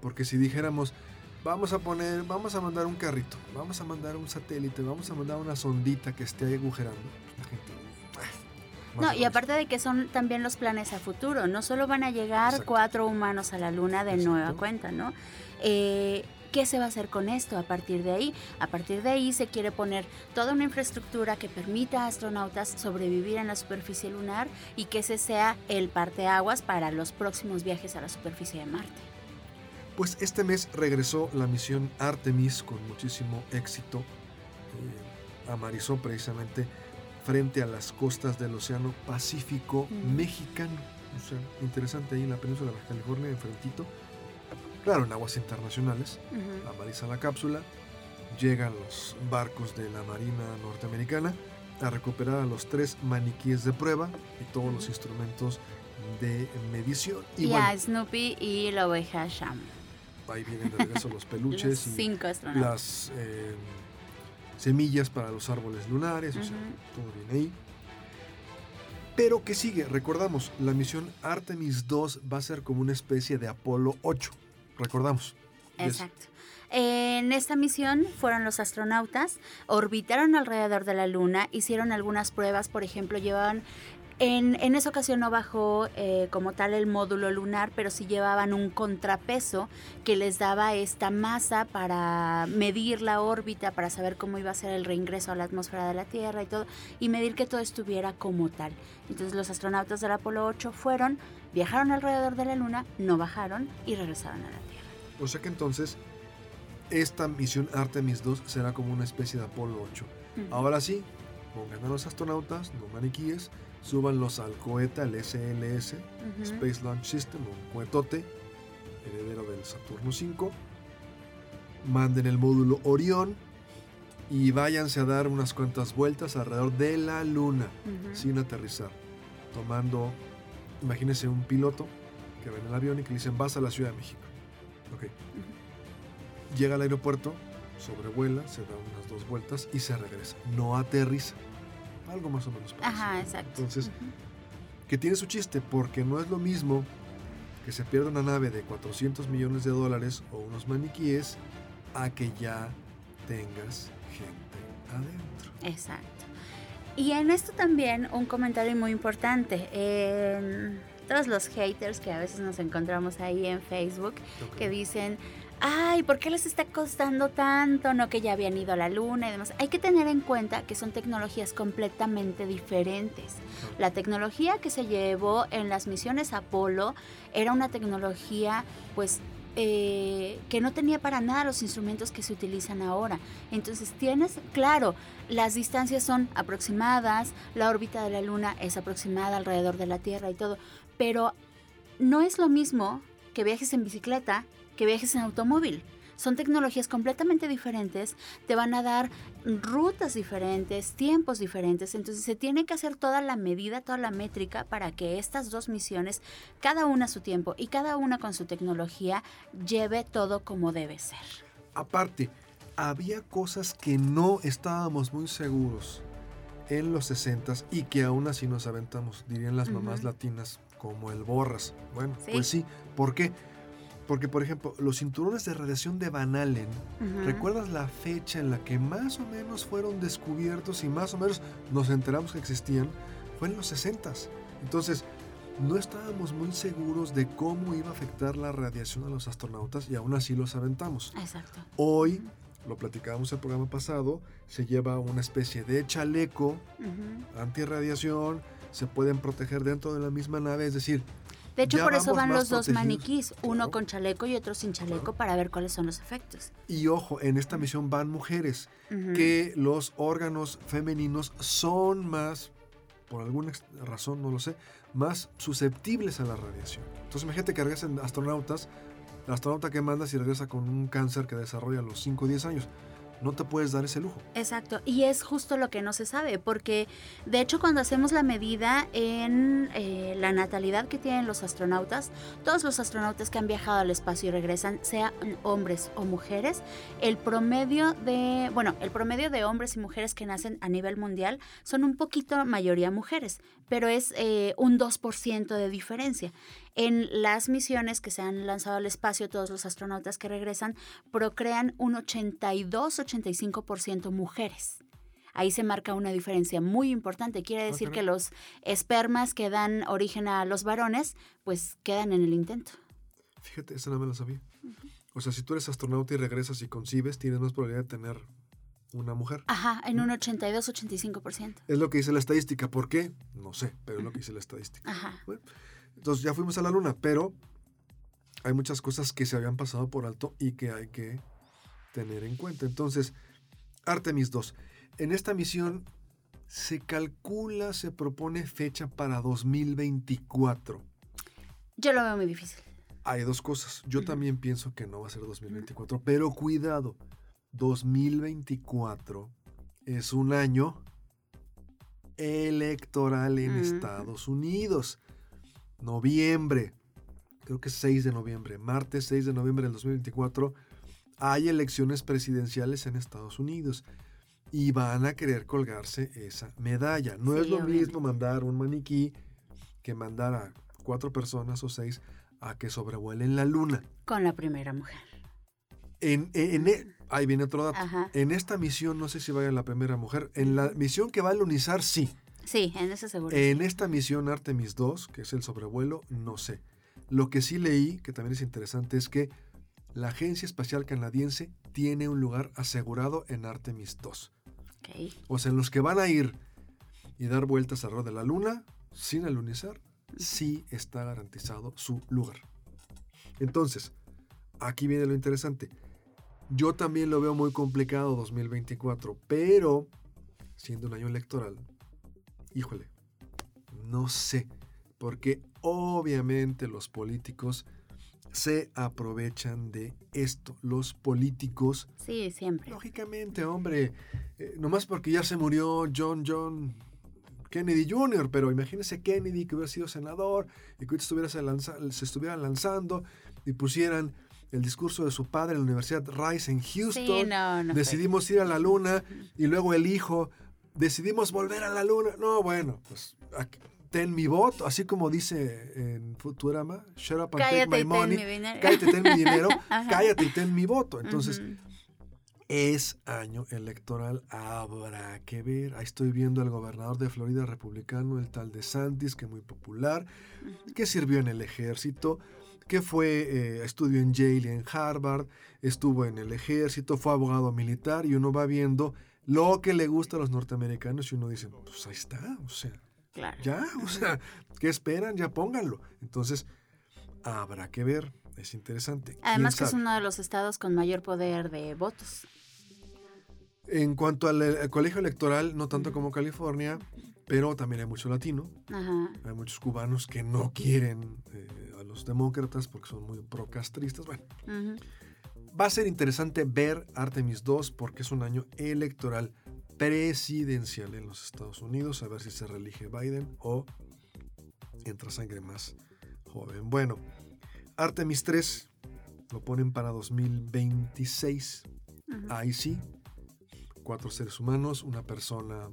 Porque si dijéramos, vamos a poner, vamos a mandar un carrito, vamos a mandar un satélite, vamos a mandar una sondita que esté ahí agujerando, pues la gente... ah, No, y aparte de que son también los planes a futuro, no solo van a llegar Exacto. cuatro humanos a la luna de Exacto. nueva cuenta, ¿no? Eh, ¿Qué se va a hacer con esto a partir de ahí? A partir de ahí se quiere poner toda una infraestructura que permita a astronautas sobrevivir en la superficie lunar y que ese sea el parteaguas para los próximos viajes a la superficie de Marte. Pues este mes regresó la misión Artemis con muchísimo éxito. Eh, amarizó precisamente frente a las costas del Océano Pacífico mexicano. O sea, interesante ahí en la península de Baja California, enfrentito. Claro, en aguas internacionales. Amariza la cápsula. Llegan los barcos de la Marina norteamericana a recuperar a los tres maniquíes de prueba y todos los instrumentos de medición. Y, Y, bueno, a Snoopy y la oveja Sham. ahí vienen de regreso los Los peluches y las eh, semillas para los árboles lunares, o sea, todo bien ahí. Pero ¿qué sigue? Recordamos, la misión Artemis 2 va a ser como una especie de Apolo 8. Recordamos. Exacto. En esta misión fueron los astronautas, orbitaron alrededor de la Luna, hicieron algunas pruebas, por ejemplo, llevaban, en, en esa ocasión no bajó eh, como tal el módulo lunar, pero sí llevaban un contrapeso que les daba esta masa para medir la órbita, para saber cómo iba a ser el reingreso a la atmósfera de la Tierra y todo, y medir que todo estuviera como tal. Entonces los astronautas del Apolo 8 fueron, viajaron alrededor de la Luna, no bajaron y regresaron a la Tierra. O sea que entonces esta misión Artemis 2 será como una especie de Apolo 8. Ujú. Ahora sí, pongan a los astronautas, no maniquíes, súbanlos al cohete, al SLS. Space Launch System, un cohetote, heredero del Saturno 5. Manden el módulo Orión y váyanse a dar unas cuantas vueltas alrededor de la Luna sin aterrizar. Tomando, imagínense un piloto que va en el avión y que le dicen vas a la Ciudad de México. Ok. Llega al aeropuerto, sobrevuela, se da unas dos vueltas y se regresa. No aterriza. Algo más o menos parecido. Ajá, exacto. Entonces, que tiene su chiste, porque no es lo mismo que se pierda una nave de 400 millones de dólares o unos maniquíes a que ya tengas gente adentro. Exacto. Y en esto también un comentario muy importante. En todos los haters que a veces nos encontramos ahí en Facebook Ok. que dicen, ay, ¿por qué les está costando tanto? No que ya habían ido a la luna y demás. Hay que tener en cuenta que son tecnologías completamente diferentes. La tecnología que se llevó en las misiones Apolo era una tecnología, pues, eh, que no tenía para nada los instrumentos que se utilizan ahora. Entonces tienes, claro, las distancias son aproximadas, la órbita de la Luna es aproximada alrededor de la Tierra y todo, pero no es lo mismo que viajes en bicicleta que viajes en automóvil. Son tecnologías completamente diferentes, te van a dar rutas diferentes, tiempos diferentes, entonces se tiene que hacer toda la medida, toda la métrica para que estas dos misiones, cada una a su tiempo y cada una con su tecnología, lleve todo como debe ser. Aparte, había cosas que no estábamos muy seguros en los 60 y que aún así nos aventamos, dirían las mamás latinas, como el borras. Bueno, Sí. pues sí. ¿Por qué? Porque, por ejemplo, los cinturones de radiación de Van Allen. ¿recuerdas la fecha en la que más o menos fueron descubiertos y más o menos nos enteramos que existían? Fue en los 60 Entonces, no estábamos muy seguros de cómo iba a afectar la radiación a los astronautas y aún así los aventamos. Exacto. Hoy, lo platicábamos el programa pasado, se lleva una especie de chaleco Ujú. antirradiación, se pueden proteger dentro de la misma nave, es decir, De hecho, Ya por eso van los dos maniquís, uno con chaleco y otro sin chaleco para ver cuáles son los efectos. y ojo, en esta misión van mujeres, que los órganos femeninos son más, por alguna razón, no lo sé, más susceptibles a la radiación. Entonces imagínate que regresen astronautas, el astronauta que mandas y regresa con un cáncer que desarrolla a los 5 o 10 años. No te puedes dar ese lujo. Exacto, y es justo lo que no se sabe, porque de hecho cuando hacemos la medida en eh, la natalidad que tienen los astronautas, todos los astronautas que han viajado al espacio y regresan, sean hombres o mujeres, el promedio de, bueno, el promedio de hombres y mujeres que nacen a nivel mundial son un poquito mayoría mujeres, pero es eh, un 2% de diferencia. En las misiones que se han lanzado al espacio, todos los astronautas que regresan procrean un 82-85% mujeres. Ahí se marca una diferencia muy importante. Quiere decir que los espermas que dan origen a los varones, pues quedan en el intento. Fíjate, esa no me la sabía. O sea, si tú eres astronauta y regresas y concibes, tienes más probabilidad de tener una mujer. Ajá, en un 82-85%. Es lo que dice la estadística. ¿Por qué? No sé, pero es lo que dice la estadística. Ajá. Bueno, entonces ya fuimos a la luna, pero hay muchas cosas que se habían pasado por alto y que hay que tener en cuenta. Entonces, Artemis 2. En esta misión se calcula, se propone fecha para 2024. Yo lo veo muy difícil. Hay dos cosas. Yo también pienso que no va a ser 2024, pero cuidado. 2024 es un año electoral en. Estados Unidos. Noviembre, creo que es 6 de noviembre, martes 6 de noviembre del 2024, hay elecciones presidenciales en Estados Unidos y van a querer colgarse esa medalla. No es lo mismo mandar un maniquí que mandar a cuatro personas o seis a que sobrevuelen la luna. Con la primera mujer. En, en- en ahí viene otro dato. Ajá. En esta misión, no sé si vaya la primera mujer. En la misión que va a lunizar, sí. Sí, en eso seguro. En esta misión Artemis 2, que es el sobrevuelo, no sé. Lo que sí leí, que también es interesante, es que la Agencia Espacial Canadiense tiene un lugar asegurado en Artemis 2. Ok. O sea, en los que van a ir y dar vueltas alrededor de la Luna, sin alunizar, sí está garantizado su lugar. Entonces, aquí viene lo interesante. Yo también lo veo muy complicado 2024, pero siendo un año electoral, híjole, no sé, porque obviamente los políticos se aprovechan de esto. Los políticos. Sí, siempre. Lógicamente, hombre, eh, nomás porque ya se murió John John Kennedy Jr., pero imagínese Kennedy que hubiera sido senador y que estuviera se, se estuviera lanzando y pusieran el discurso de su padre en la Universidad Rice en Houston. decidimos ir a la luna y luego el hijo, decidimos volver a la luna. No, bueno, pues ten mi voto, así como dice en Futurama, shut up and cállate take my money, cállate, ten mi dinero, cállate y ten mi voto. Entonces, es año electoral, habrá que ver. Ahí estoy viendo al gobernador de Florida republicano, el tal de Santis, que es muy popular, que sirvió en el ejército, que fue, eh, estudió en Yale y en Harvard, estuvo en el ejército, fue abogado militar y uno va viendo lo que le gusta a los norteamericanos y uno dice, pues ahí está, o sea, ya, o sea, ¿qué esperan? Ya pónganlo. Entonces, habrá que ver, es interesante. Además que es uno de los estados con mayor poder de votos. En cuanto al, colegio electoral, no tanto como California, pero también hay mucho latino. Hay muchos cubanos que no quieren eh, a los demócratas porque son muy procastristas. Bueno, va a ser interesante ver Artemis 2 porque es un año electoral presidencial en los Estados Unidos, a ver si se reelige Biden o entra sangre más joven. Bueno, Artemis 3 lo ponen para 2026. Ahí sí, cuatro seres humanos, una persona,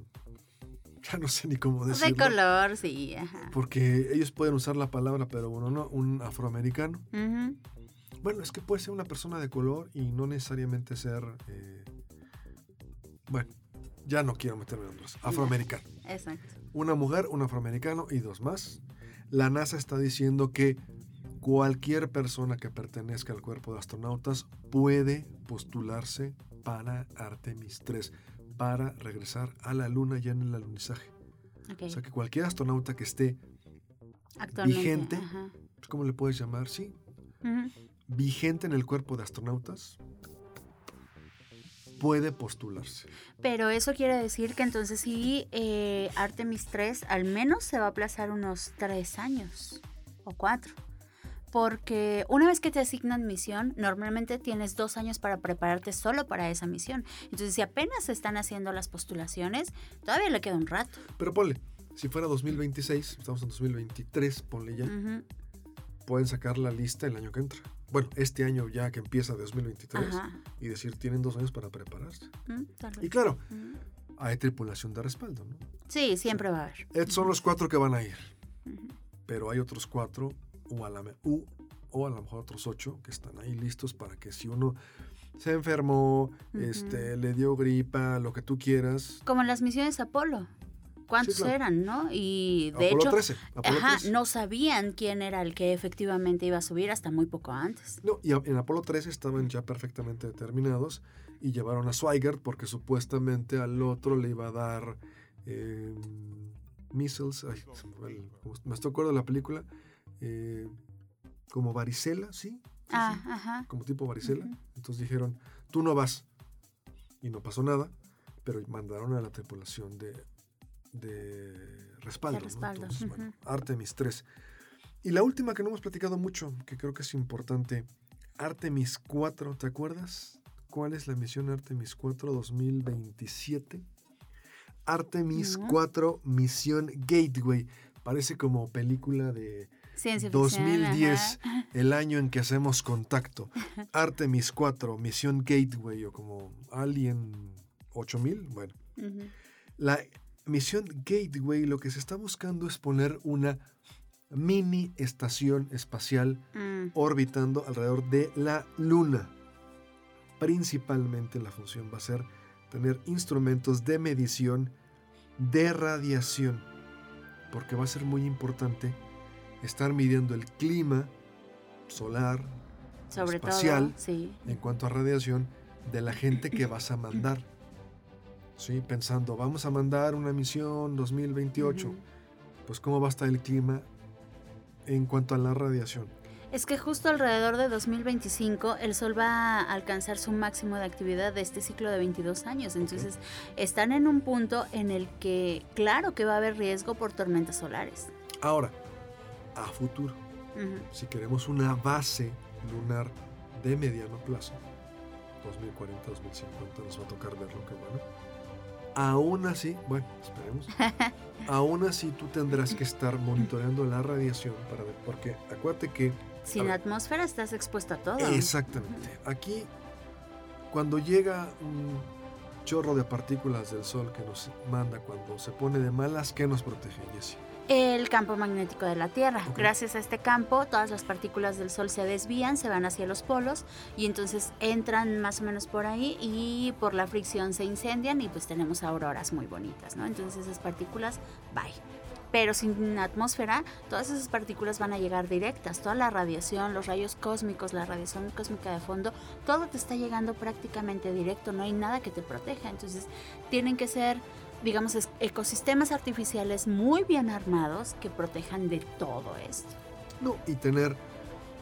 ya no sé ni cómo decirlo. De color, sí. Porque ellos pueden usar la palabra, pero uno no, un afroamericano. Bueno, es que puede ser una persona de color y no necesariamente ser, eh, bueno, ya no quiero meterme en otros, afroamericano. Exacto. Una mujer, un afroamericano y dos más. La NASA está diciendo que cualquier persona que pertenezca al cuerpo de astronautas puede postularse para Artemis 3, para regresar a la Luna ya en el alunizaje. O sea que cualquier astronauta que esté vigente, pues, ¿cómo le puedes llamar? Sí. Vigente en el cuerpo de astronautas, puede postularse. Pero eso quiere decir que entonces sí, eh, Artemis 3 al menos se va a aplazar unos tres años o cuatro porque una vez que te asignan misión, normalmente tienes dos años para prepararte solo para esa misión. Entonces, si apenas se están haciendo las postulaciones, todavía le queda un rato. Pero ponle, si fuera 2026, estamos en 2023, ponle ya, pueden sacar la lista el año que entra. Bueno, este año ya que empieza 2023 y decir, tienen dos años para prepararse. Mm, y claro, hay tripulación de respaldo, ¿no? Sí, siempre va a haber. Estos son los cuatro que van a ir. Pero hay otros cuatro o a, la, o a lo mejor otros ocho que están ahí listos para que si uno se enfermó, este, le dio gripa, lo que tú quieras. Como las misiones Apolo. ¿Cuántos eran, no? Y de Apolo hecho, 13, ajá, no sabían quién era el que efectivamente iba a subir hasta muy poco antes. No, y en Apolo 13 estaban ya perfectamente determinados y llevaron a Swigert porque supuestamente al otro le iba a dar eh, missiles. Ay, me estoy acuerdo de la película eh, como varicela, ¿sí? Ah, como tipo varicela. Entonces dijeron, tú no vas. Y no pasó nada, pero mandaron a la tripulación de, de respaldo. Entonces, bueno, Artemis 3. Y la última que no hemos platicado mucho, que creo que es importante, Artemis 4, ¿te acuerdas? ¿Cuál es la misión Artemis 4 2027? Artemis 4 Misión Gateway. Parece como película de 2010, el año en que hacemos contacto. Artemis 4, Misión Gateway o como Alien 8000. Bueno, la misión Gateway lo que se está buscando es poner una mini estación espacial mm. orbitando alrededor de la Luna. Principalmente la función va a ser tener instrumentos de medición de radiación, porque va a ser muy importante estar midiendo el clima solar, Sobre espacial, todo, en cuanto a radiación, de la gente que vas a mandar. ¿Sí? Pensando, vamos a mandar una misión 2028. Pues cómo va a estar el clima en cuanto a la radiación. Es que justo alrededor de 2025 el Sol va a alcanzar su máximo de actividad de este ciclo de 22 años. Entonces están en un punto en el que claro que va a haber riesgo por tormentas solares. Ahora, a futuro, si queremos una base lunar de mediano plazo, 2040, 2050, nos va a tocar ver lo que bueno. Aún así, bueno, esperemos. aún así tú tendrás que estar monitoreando la radiación para ver, porque acuérdate que... Sin atmósfera estás expuesto a todo. Exactamente. Aquí, cuando llega un chorro de partículas del sol que nos manda cuando se pone de malas, ¿qué nos protege, Jessie? El campo magnético de la Tierra. Gracias a este campo, todas las partículas del Sol se desvían, se van hacia los polos y entonces entran más o menos por ahí y por la fricción se incendian y pues tenemos auroras muy bonitas, ¿no? Entonces esas partículas, bye. Pero sin atmósfera, todas esas partículas van a llegar directas. Toda la radiación, los rayos cósmicos, la radiación cósmica de fondo, todo te está llegando prácticamente directo. No hay nada que te proteja. Entonces, tienen que ser digamos, ecosistemas artificiales muy bien armados que protejan de todo esto. No, y tener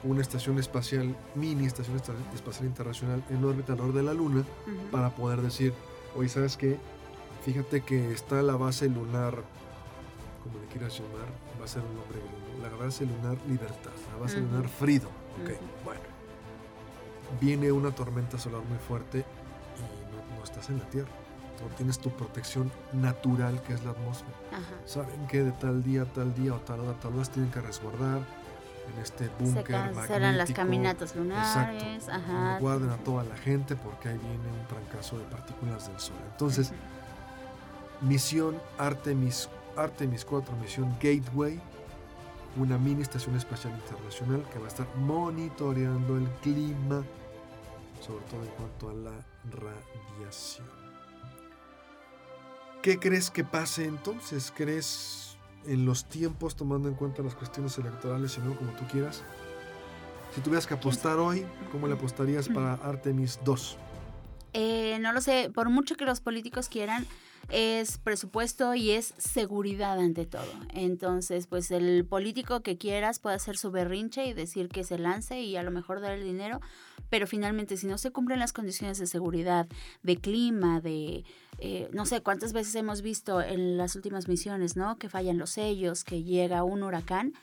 una estación espacial, mini estación espacial internacional en órbita alrededor de la Luna para poder decir, oye, ¿sabes qué? Fíjate que está la base lunar, como le quieras llamar, va a ser un nombre la base lunar Libertad, la base lunar Frido. Ok, bueno. Viene una tormenta solar muy fuerte y no estás en la Tierra tienes tu protección natural que es la atmósfera. Saben que de tal día, tal día o tal hora, tal hora tienen que resguardar en este búnker Serán las caminatas lunares. Exacto. Guarden a toda la gente porque ahí viene un trancazo de partículas del Sol. Entonces, misión Artemis, Artemis 4, misión Gateway, una mini estación espacial internacional que va a estar monitoreando el clima, sobre todo en cuanto a la radiación. ¿Qué crees que pase entonces? ¿Crees en los tiempos, tomando en cuenta las cuestiones electorales y no como tú quieras? Si tuvieras que apostar hoy, ¿cómo le apostarías para Artemis 2? Eh, no lo sé, por mucho que los políticos quieran, es presupuesto y es seguridad ante todo. Entonces, pues el político que quieras puede hacer su berrinche y decir que se lance y a lo mejor dar el dinero, pero finalmente si no se cumplen las condiciones de seguridad, de clima, de eh, no sé cuántas veces hemos visto en las últimas misiones, ¿no? Que fallan los sellos, que llega un huracán.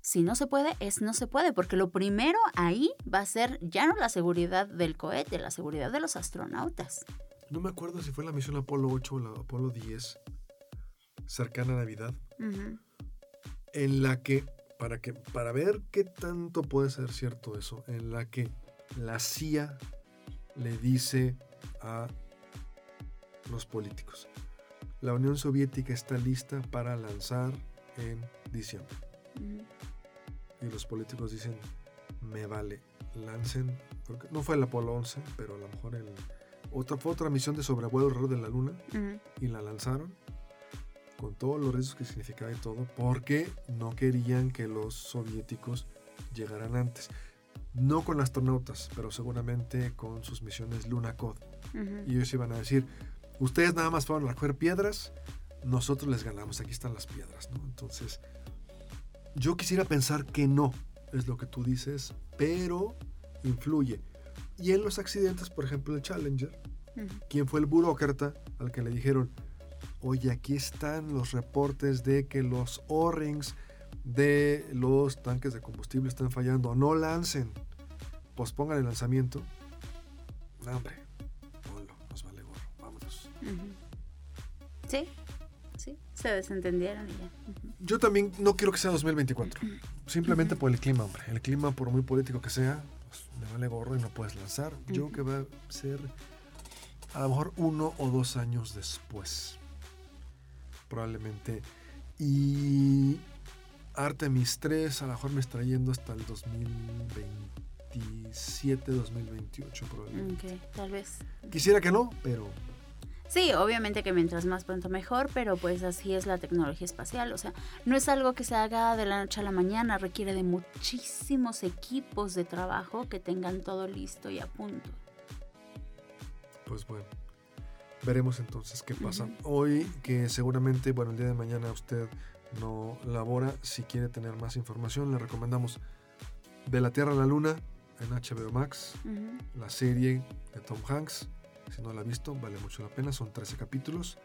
Si no se puede, es no se puede, porque lo primero ahí va a ser ya no la seguridad del cohete, la seguridad de los astronautas. No me acuerdo si fue la misión Apolo 8 o la Apolo 10, cercana a Navidad, en la que para, que, para ver qué tanto puede ser cierto eso, en la que la CIA le dice a los políticos, la Unión Soviética está lista para lanzar en diciembre. Y los políticos dicen, me vale, lancen, porque no fue el Apolo 11, pero a lo mejor el otra, fue otra misión de sobrevuelo alrededor de la Luna y la lanzaron con todos los riesgos que significaba y todo, porque no querían que los soviéticos llegaran antes. No con astronautas, pero seguramente con sus misiones Luna Code. Y ellos iban a decir, ustedes nada más fueron a recoger piedras, nosotros les ganamos, aquí están las piedras, ¿no? Entonces, yo quisiera pensar que no, es lo que tú dices, pero influye. Y en los accidentes, por ejemplo, el Challenger, quien fue el burócrata al que le dijeron, oye, aquí están los reportes de que los O-rings de los tanques de combustible están fallando, no lancen, pospongan el lanzamiento. No, hombre, ponlo, nos vale gorro, vámonos. Sí, sí, se desentendieron y ya. Yo también no quiero que sea 2024, simplemente por el clima, hombre. El clima, por muy político que sea, pues, me vale gorro y no puedes lanzar. Yo que va a ser a lo mejor uno o dos años después. Probablemente. Y Artemis 3 a lo mejor me está yendo hasta el 2027, 2028 probablemente. Ok, tal vez. Quisiera que no, pero Sí, obviamente que mientras más pronto mejor, pero pues así es la tecnología espacial. O sea, no es algo que se haga de la noche a la mañana, requiere de muchísimos equipos de trabajo que tengan todo listo y a punto. Pues bueno, veremos entonces qué pasa. Hoy, que seguramente, bueno, el día de mañana usted no labora, si quiere tener más información, le recomendamos De la Tierra a la Luna en HBO Max, la serie de Tom Hanks. Si no la ha visto, vale mucho la pena, son 13 capítulos.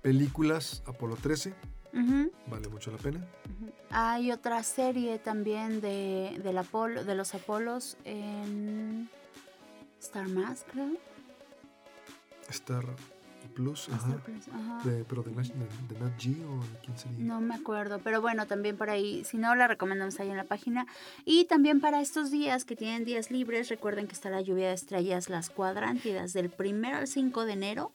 Películas, Apolo 13, Ujú. vale mucho la pena. Hay otra serie también de, del Apolo, de los Apolos en Star Más, creo. Star Plus, Star ajá. Plus, ajá. De, pero de, de- de Nat Geo, ¿de quién sería? No me acuerdo, pero bueno, también por ahí, si no, la recomendamos ahí en la página. Y también para estos días que tienen días libres, recuerden que está la lluvia de estrellas, las cuadrántidas, del 1 al 5 de enero.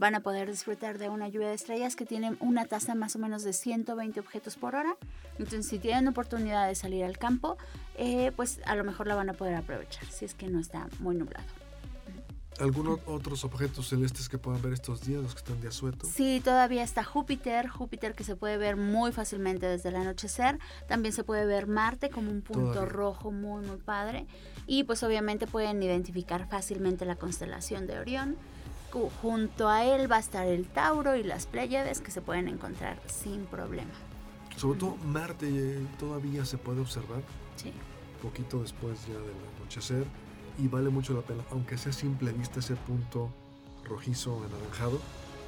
Van a poder disfrutar de una lluvia de estrellas que tienen una tasa más o menos de 120 objetos por hora. Entonces, si tienen oportunidad de salir al campo, eh, pues a lo mejor la van a poder aprovechar, si es que no está muy nublado. ¿Algunos otros objetos celestes que puedan ver estos días, los que están de asueto? Sí, todavía está Júpiter, Júpiter que se puede ver muy fácilmente desde el anochecer. También se puede ver Marte como un punto Todavía. rojo muy, muy padre. Y pues obviamente pueden identificar fácilmente la constelación de Orión. Junto a él va a estar el Tauro y las Pléyades que se pueden encontrar sin problema. Sobre todo Marte eh, todavía se puede observar Sí. poquito después ya del anochecer y vale mucho la pena, aunque sea simple vista ese punto rojizo anaranjado,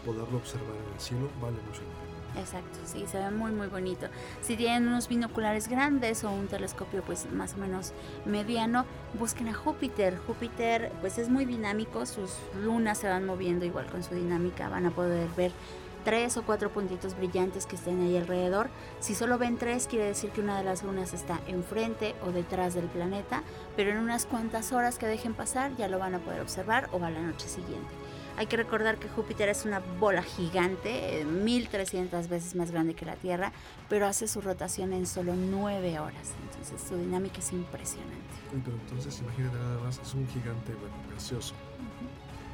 poderlo observar en el cielo vale mucho la pena. Exacto, sí, se ve muy muy bonito. Si tienen unos binoculares grandes o un telescopio pues más o menos mediano, busquen a Júpiter. Júpiter pues es muy dinámico, sus lunas se van moviendo igual con su dinámica, van a poder ver tres o cuatro puntitos brillantes que estén ahí alrededor. Si solo ven tres, quiere decir que una de las lunas está enfrente o detrás del planeta, pero en unas cuantas horas que dejen pasar ya lo van a poder observar o a la noche siguiente. Hay que recordar que Júpiter es una bola gigante, eh, 1300 veces más grande que la Tierra, pero hace su rotación en solo 9 horas. Entonces su dinámica es impresionante. Pero entonces imagínate nada más, es un gigante bueno, gaseoso.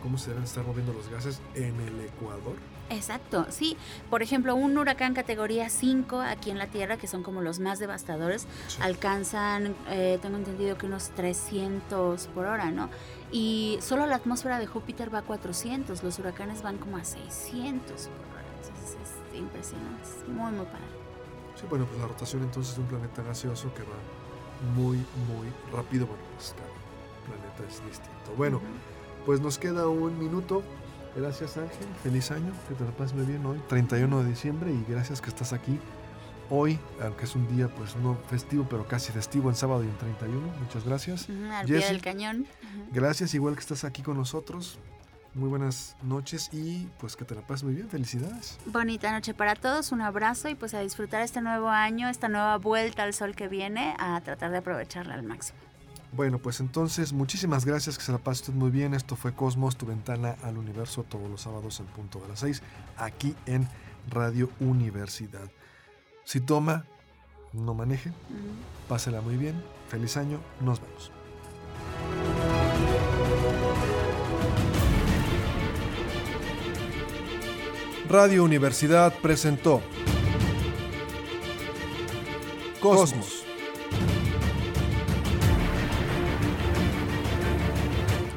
¿Cómo se deben estar moviendo los gases en el Ecuador? Exacto, sí. Por ejemplo, un huracán categoría 5 aquí en la Tierra, que son como los más devastadores, Sí. alcanzan, eh, tengo entendido que unos 300 por hora, ¿no? Y solo la atmósfera de Júpiter va a 400, los huracanes van como a 600 por hora. Entonces es impresionante, es muy, muy padre. Sí, bueno, pues la rotación entonces de un planeta gaseoso que va muy, muy rápido. Bueno, pues cada planeta es distinto. Bueno, Ujú. pues nos queda un minuto. Gracias Ángel, feliz año, que te lo pases muy bien hoy, 31 de diciembre, y gracias que estás aquí hoy, aunque es un día pues no festivo, pero casi festivo en sábado y en 31. Muchas gracias. Al pie del cañón. Gracias, igual que estás aquí con nosotros. Muy buenas noches y pues que te la pases muy bien. Felicidades. Bonita noche para todos, un abrazo y pues a disfrutar este nuevo año, esta nueva vuelta al sol que viene, a tratar de aprovecharla al máximo. Bueno, pues entonces muchísimas gracias, que se la pase usted muy bien. Esto fue Cosmos, tu ventana al universo, todos los sábados en punto de las 6, aquí en Radio Universidad. Si toma, no maneje, pásela muy bien, feliz año, nos vemos. Radio Universidad presentó Cosmos.